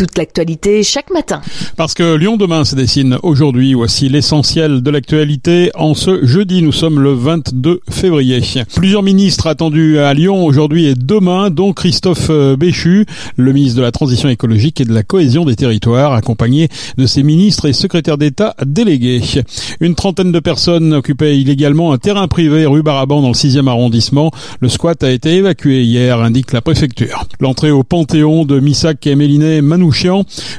toute l'actualité chaque matin. Parce que Lyon demain se dessine aujourd'hui, voici l'essentiel de l'actualité. En ce jeudi, nous sommes le 22 février. Plusieurs ministres attendus à Lyon aujourd'hui et demain, dont Christophe euh, Béchu, le ministre de la Transition écologique et de la cohésion des territoires, accompagné de ses ministres et secrétaires d'État délégués. Une trentaine de personnes occupaient illégalement un terrain privé rue Baraban dans le 6e arrondissement. Le squat a été évacué hier, indique la préfecture. L'entrée au Panthéon de Missac et Méliné Manou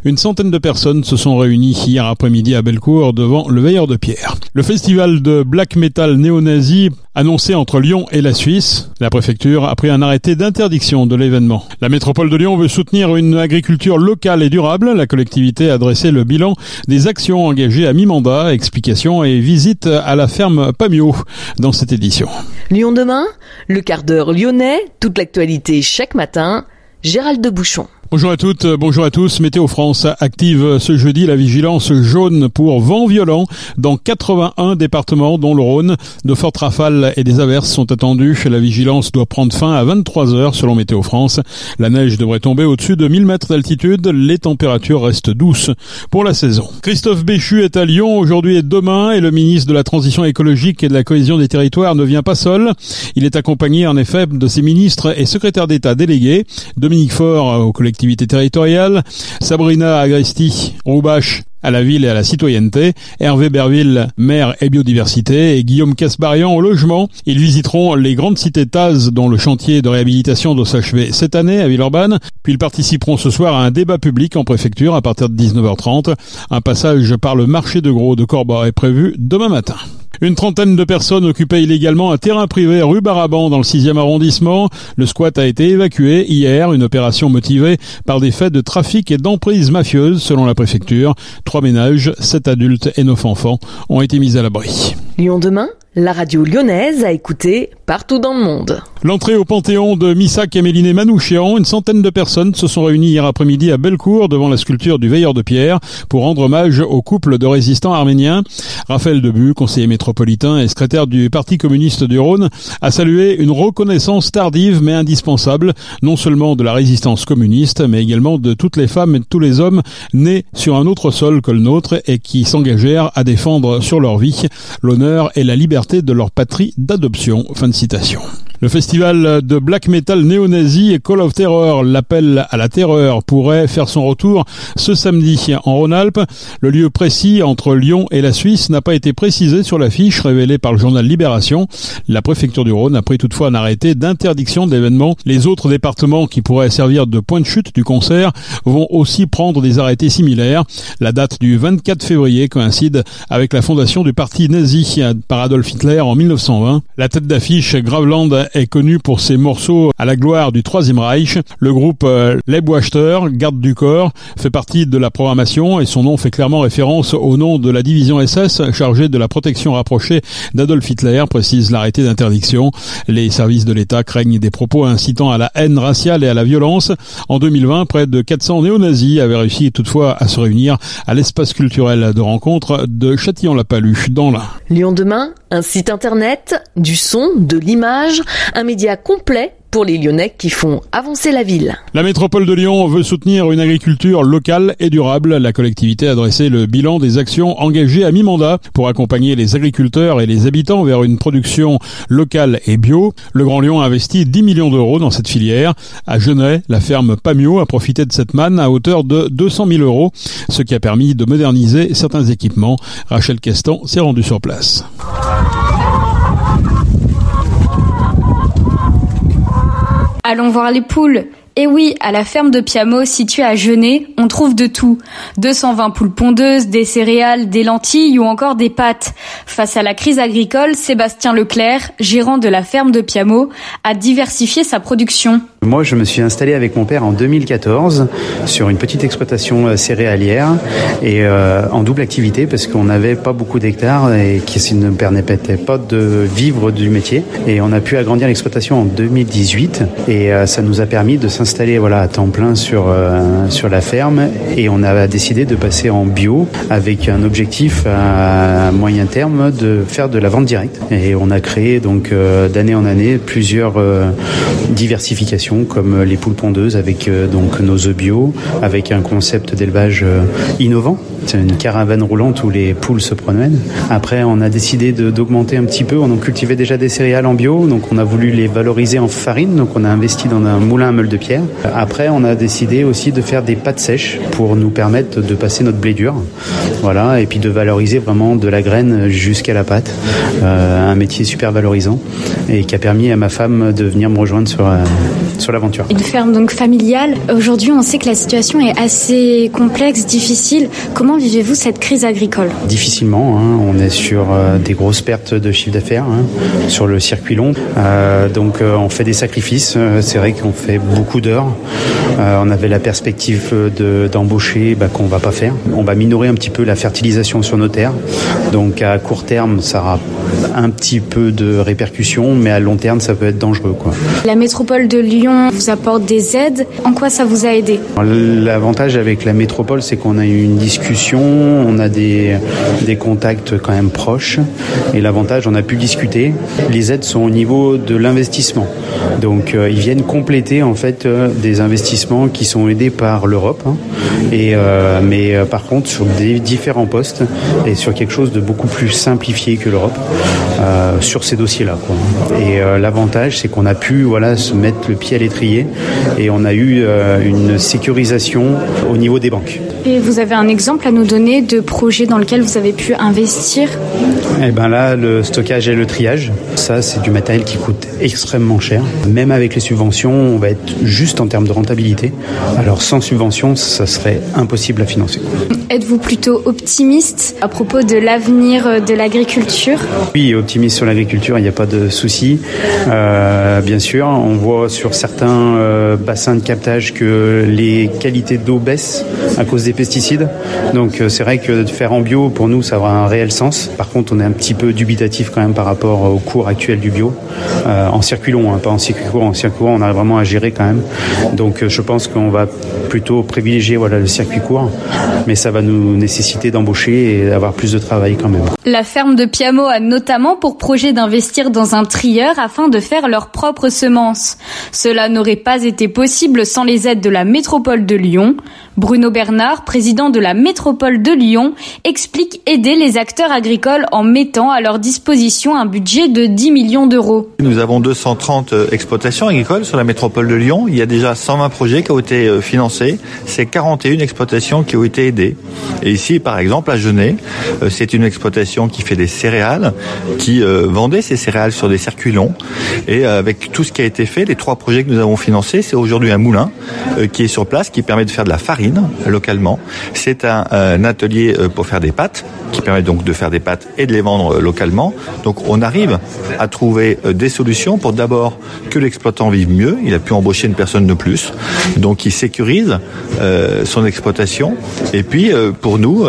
une centaine de personnes se sont réunies hier après-midi à Bellecour devant le Veilleur de Pierre. Le festival de black metal néo-nazi annoncé entre Lyon et la Suisse, la préfecture a pris un arrêté d'interdiction de l'événement. La métropole de Lyon veut soutenir une agriculture locale et durable. La collectivité a dressé le bilan des actions engagées à mi-mandat, explications et visites à la ferme Pamio dans cette édition. Lyon demain, le quart d'heure lyonnais, toute l'actualité chaque matin, Gérald de Bouchon. Bonjour à toutes, bonjour à tous. Météo France active ce jeudi la vigilance jaune pour vent violent dans 81 départements dont le Rhône. De fortes rafales et des averses sont attendues. La vigilance doit prendre fin à 23 heures selon Météo France. La neige devrait tomber au-dessus de 1000 mètres d'altitude. Les températures restent douces pour la saison. Christophe Béchu est à Lyon aujourd'hui et demain et le ministre de la Transition écologique et de la cohésion des territoires ne vient pas seul. Il est accompagné en effet de ses ministres et secrétaires d'État délégués. Dominique Faure au collectif territoriale, Sabrina Agresti, Roubache à la ville et à la citoyenneté, Hervé Berville, maire et biodiversité, et Guillaume Casbarian au logement. Ils visiteront les grandes cités TAS dont le chantier de réhabilitation doit s'achever cette année à Villeurbanne, puis ils participeront ce soir à un débat public en préfecture à partir de 19h30. Un passage par le marché de gros de Corba est prévu demain matin. Une trentaine de personnes occupaient illégalement un terrain privé rue Baraban dans le 6e arrondissement. Le squat a été évacué hier, une opération motivée par des faits de trafic et d'emprise mafieuse selon la préfecture. Trois ménages, sept adultes et neuf enfants ont été mis à l'abri. Lyon demain? La radio lyonnaise a écouté partout dans le monde. L'entrée au Panthéon de Missac Méliné Manouchian, une centaine de personnes se sont réunies hier après-midi à Bellecour devant la sculpture du Veilleur de Pierre pour rendre hommage au couple de résistants arméniens. Raphaël Debu, conseiller métropolitain et secrétaire du Parti communiste du Rhône, a salué une reconnaissance tardive mais indispensable, non seulement de la résistance communiste, mais également de toutes les femmes et de tous les hommes nés sur un autre sol que le nôtre et qui s'engagèrent à défendre sur leur vie l'honneur et la liberté de leur patrie d'adoption. Fin de citation. Le festival de black metal néo-nazi Call of Terror, l'appel à la terreur, pourrait faire son retour ce samedi en Rhône-Alpes. Le lieu précis entre Lyon et la Suisse n'a pas été précisé sur l'affiche révélée par le journal Libération. La préfecture du Rhône a pris toutefois un arrêté d'interdiction d'événements. Les autres départements qui pourraient servir de point de chute du concert vont aussi prendre des arrêtés similaires. La date du 24 février coïncide avec la fondation du parti nazi par Adolf Hitler en 1920. La tête d'affiche Graveland est connu pour ses morceaux à la gloire du Troisième Reich. Le groupe euh, Leibwachter, garde du corps, fait partie de la programmation et son nom fait clairement référence au nom de la division SS chargée de la protection rapprochée d'Adolf Hitler, précise l'arrêté d'interdiction. Les services de l'État craignent des propos incitant à la haine raciale et à la violence. En 2020, près de 400 néo-nazis avaient réussi toutefois à se réunir à l'espace culturel de rencontre de Châtillon-la-Palue dans l'Ain. Lyon demain, un site internet, du son, de l'image, un média complet pour les Lyonnais qui font avancer la ville. La métropole de Lyon veut soutenir une agriculture locale et durable. La collectivité a dressé le bilan des actions engagées à mi-mandat pour accompagner les agriculteurs et les habitants vers une production locale et bio. Le Grand Lyon a investi 10 millions d'euros dans cette filière. À Genève, la ferme Pamio a profité de cette manne à hauteur de 200 000 euros, ce qui a permis de moderniser certains équipements. Rachel Castan s'est rendue sur place. Allons voir les poules. Et oui, à la ferme de Piamo, située à Genet, on trouve de tout. 220 poules pondeuses, des céréales, des lentilles ou encore des pâtes. Face à la crise agricole, Sébastien Leclerc, gérant de la ferme de Piamo, a diversifié sa production. Moi, je me suis installé avec mon père en 2014 sur une petite exploitation euh, céréalière et euh, en double activité parce qu'on n'avait pas beaucoup d'hectares et qui ne permettait pas de vivre du métier. Et on a pu agrandir l'exploitation en 2018 et euh, ça nous a permis de s'installer voilà à temps plein sur sur la ferme et on a décidé de passer en bio avec un objectif à moyen terme de faire de la vente directe. Et on a créé donc d'année en année plusieurs diversifications comme les poules pondeuses avec donc nos œufs bio, avec un concept d'élevage innovant. C'est une caravane roulante où les poules se promènent. Après, on a décidé d'augmenter un petit peu. On cultivait déjà des céréales en bio, donc on a voulu les valoriser en farine. Donc on a investi dans un moulin à meule de pierre. Après, on a décidé aussi de faire des pâtes sèches pour nous permettre de passer notre blé dur. Voilà, et puis de valoriser vraiment de la graine jusqu'à la pâte. Euh, un métier super valorisant et qui a permis à ma femme de venir me rejoindre sur, euh, sur l'aventure. Une ferme donc familiale. Aujourd'hui, on sait que la situation est assez complexe, difficile. Comment vivez-vous cette crise agricole? Difficilement. Hein. On est sur euh, des grosses pertes de chiffre d'affaires hein, sur le circuit long. donc, on fait des sacrifices. C'est vrai qu'on fait beaucoup d'heures. on avait la perspective d'embaucher bah, qu'on va pas faire. On va minorer un petit peu la fertilisation sur nos terres. Donc, à court terme, ça aura un petit peu de répercussions, mais à long terme, ça peut être dangereux. Quoi. La métropole de Lyon vous apporte des aides. En quoi ça vous a aidé? L'avantage avec la métropole, c'est qu'on a eu une discussion, on a des, des contacts quand même proches. Et l'avantage, on a pu discuter. Les aides sont au niveau de l'investissement. Donc, euh, ils viennent compléter en fait euh, des investissements qui sont aidés par l'Europe. Hein. Et, euh, mais par contre, sur des différents postes et sur quelque chose de beaucoup plus simplifié que l'Europe. Euh, sur ces dossiers-là. Et euh, l'avantage, c'est qu'on a pu voilà, se mettre le pied à l'étrier et on a eu euh, une sécurisation au niveau des banques. Et vous avez un exemple à nous donner de projet dans lequel vous avez pu investir? Eh ben là, le stockage et le triage, ça c'est du matériel qui coûte extrêmement cher. Même avec les subventions, on va être juste en termes de rentabilité. Alors sans subvention, ça serait impossible à financer. Êtes-vous plutôt optimiste à propos de l'avenir de l'agriculture? Oui, optimiste sur l'agriculture, il n'y a pas de souci. Euh, bien sûr, on voit sur certains euh, bassins de captage que les qualités d'eau baissent à cause des pesticides. Donc euh, c'est vrai que de faire en bio, pour nous, ça aura un réel sens. Par contre, on est un petit peu dubitatif quand même par rapport au cours actuel du bio. En circuit long, hein, pas en circuit court. En circuit court, on arrive vraiment à gérer quand même. Donc je pense qu'on va plutôt privilégier voilà, le circuit court, mais ça va nous nécessiter d'embaucher et d'avoir plus de travail quand même. La ferme de Piamo a notamment pour projet d'investir dans un trieur afin de faire leurs propres semences. Cela n'aurait pas été possible sans les aides de la métropole de Lyon. Bruno Bernard, président de la métropole de Lyon, explique aider les acteurs agricoles en mettant à leur disposition un budget de 10 millions d'euros. Nous avons 230 euh, exploitations agricoles sur la métropole de Lyon. Il y a déjà 120 projets qui ont été euh, financés. C'est 41 exploitations qui ont été aidées. Et ici, par exemple, à Genet, euh, c'est une exploitation qui fait des céréales, qui vendait ses céréales sur des circuits longs. Et avec tout ce qui a été fait, les trois projets que nous avons financés, c'est aujourd'hui un moulin qui est sur place, qui permet de faire de la farine localement. C'est un, atelier euh, pour faire des pâtes qui permet donc de faire des pâtes et de les vendre euh, localement. Donc on arrive à trouver euh, des solutions pour d'abord que l'exploitant vive mieux. Il a pu embaucher une personne de plus, donc il sécurise son exploitation. Et puis pour nous,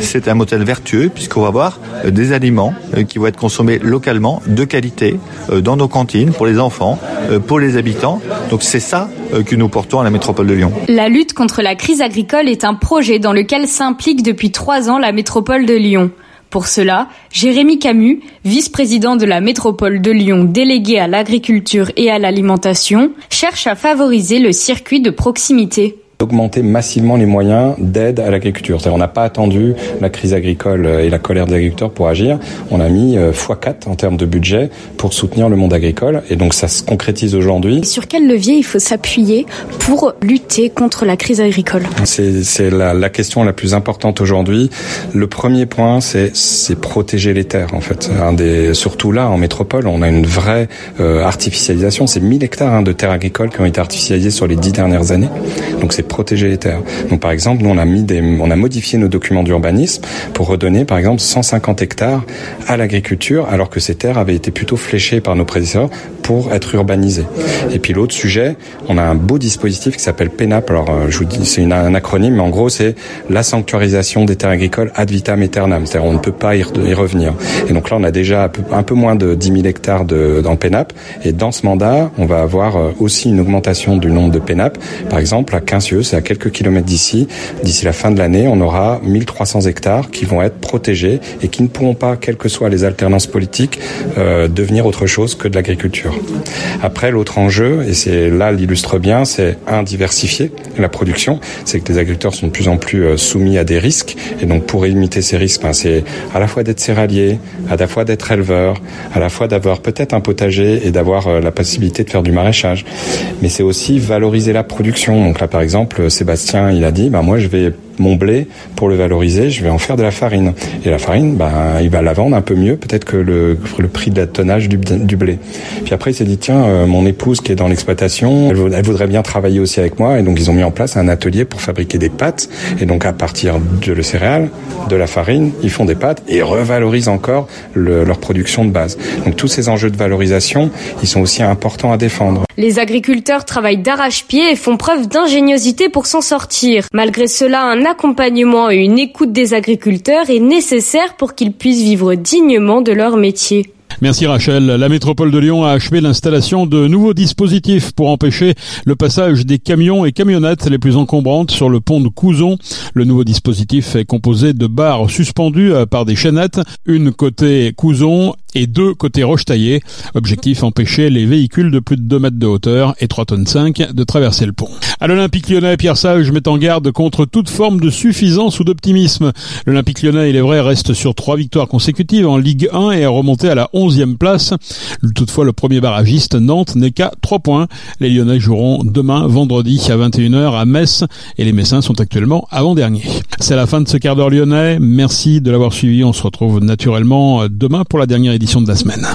c'est un modèle vertueux puisqu'on va avoir des aliments qui vont être consommés localement, de qualité, dans nos cantines pour les enfants, pour les habitants. Donc c'est ça à la. La lutte contre la crise agricole est un projet dans lequel s'implique depuis trois ans la métropole de Lyon. Pour cela, Jérémy Camus, vice-président de la métropole de Lyon délégué à l'agriculture et à l'alimentation, cherche à favoriser le circuit de proximité d'augmenter massivement les moyens d'aide à l'agriculture. On n'a pas attendu la crise agricole et la colère des agriculteurs pour agir. On a mis euh, x4 en termes de budget pour soutenir le monde agricole et donc ça se concrétise aujourd'hui. Sur quel levier il faut s'appuyer pour lutter contre la crise agricole? C'est la, la, question la plus importante aujourd'hui. Le premier point, c'est protéger les terres en fait. Un des, surtout là, en métropole, on a une vraie euh, artificialisation. C'est 1000 hectares hein, de terres agricoles qui ont été artificialisées sur les dix dernières années. Donc c'est protéger les terres. Donc par exemple, nous on a mis des, on a modifié nos documents d'urbanisme pour redonner par exemple 150 hectares à l'agriculture, alors que ces terres avaient été plutôt fléchées par nos prédécesseurs pour être urbanisées. Et puis l'autre sujet, on a un beau dispositif qui s'appelle PENAP. Alors euh, je vous dis, c'est un acronyme, mais en gros c'est la sanctuarisation des terres agricoles ad vitam aeternam. C'est-à-dire on ne peut pas y, revenir. Et donc là on a déjà un peu, moins de 10 000 hectares de, dans PENAP. Et dans ce mandat, on va avoir euh, aussi une augmentation du nombre de PENAP. Par exemple, à 15 c'est à quelques kilomètres d'ici. D'ici la fin de l'année, on aura 1300 hectares qui vont être protégés et qui ne pourront pas, quelles que soient les alternances politiques, euh, devenir autre chose que de l'agriculture. Après, l'autre enjeu, et c'est là l'illustre bien, c'est un diversifier la production. C'est que les agriculteurs sont de plus en plus euh, soumis à des risques, et donc pour limiter ces risques, ben, c'est à la fois d'être céréalier, à la fois d'être éleveur, à la fois d'avoir peut-être un potager et d'avoir euh, la possibilité de faire du maraîchage. Mais c'est aussi valoriser la production. Donc là, par exemple, Sébastien, il a dit, ben moi, je vais mon blé, pour le valoriser, je vais en faire de la farine. Et la farine, ben, il va la vendre un peu mieux, peut-être que le, le prix de la tonnage du, du, blé. Puis après, il s'est dit, tiens, euh, mon épouse qui est dans l'exploitation, elle, voudrait bien travailler aussi avec moi. Et donc, ils ont mis en place un atelier pour fabriquer des pâtes. Et donc, à partir de le céréal, de la farine, ils font des pâtes et revalorisent encore le, leur production de base. Donc, tous ces enjeux de valorisation, ils sont aussi importants à défendre. Les agriculteurs travaillent d'arrache-pied et font preuve d'ingéniosité pour s'en sortir. Malgré cela, un accompagnement et une écoute des agriculteurs est nécessaire pour qu'ils puissent vivre dignement de leur métier. Merci Rachel. La métropole de Lyon a achevé l'installation de nouveaux dispositifs pour empêcher le passage des camions et camionnettes les plus encombrantes sur le pont de Couzon. Le nouveau dispositif est composé de barres suspendues par des chaînettes, une côté Couzon et deux côté Roche-Taillé. Objectif empêcher les véhicules de plus de 2 mètres de hauteur et 3 tonnes 5 de traverser le pont. À l'Olympique lyonnais, Pierre Sage met en garde contre toute forme de suffisance ou d'optimisme. L'Olympique lyonnais, il est vrai, reste sur trois victoires consécutives en Ligue 1 et est remonté à la 11e place. Toutefois, le premier barragiste Nantes n'est qu'à 3 points. Les Lyonnais joueront demain, vendredi, à 21h à Metz et les Messins sont actuellement avant-dernier. C'est la fin de ce quart d'heure lyonnais. Merci de l'avoir suivi. On se retrouve naturellement demain pour la dernière édition de la semaine.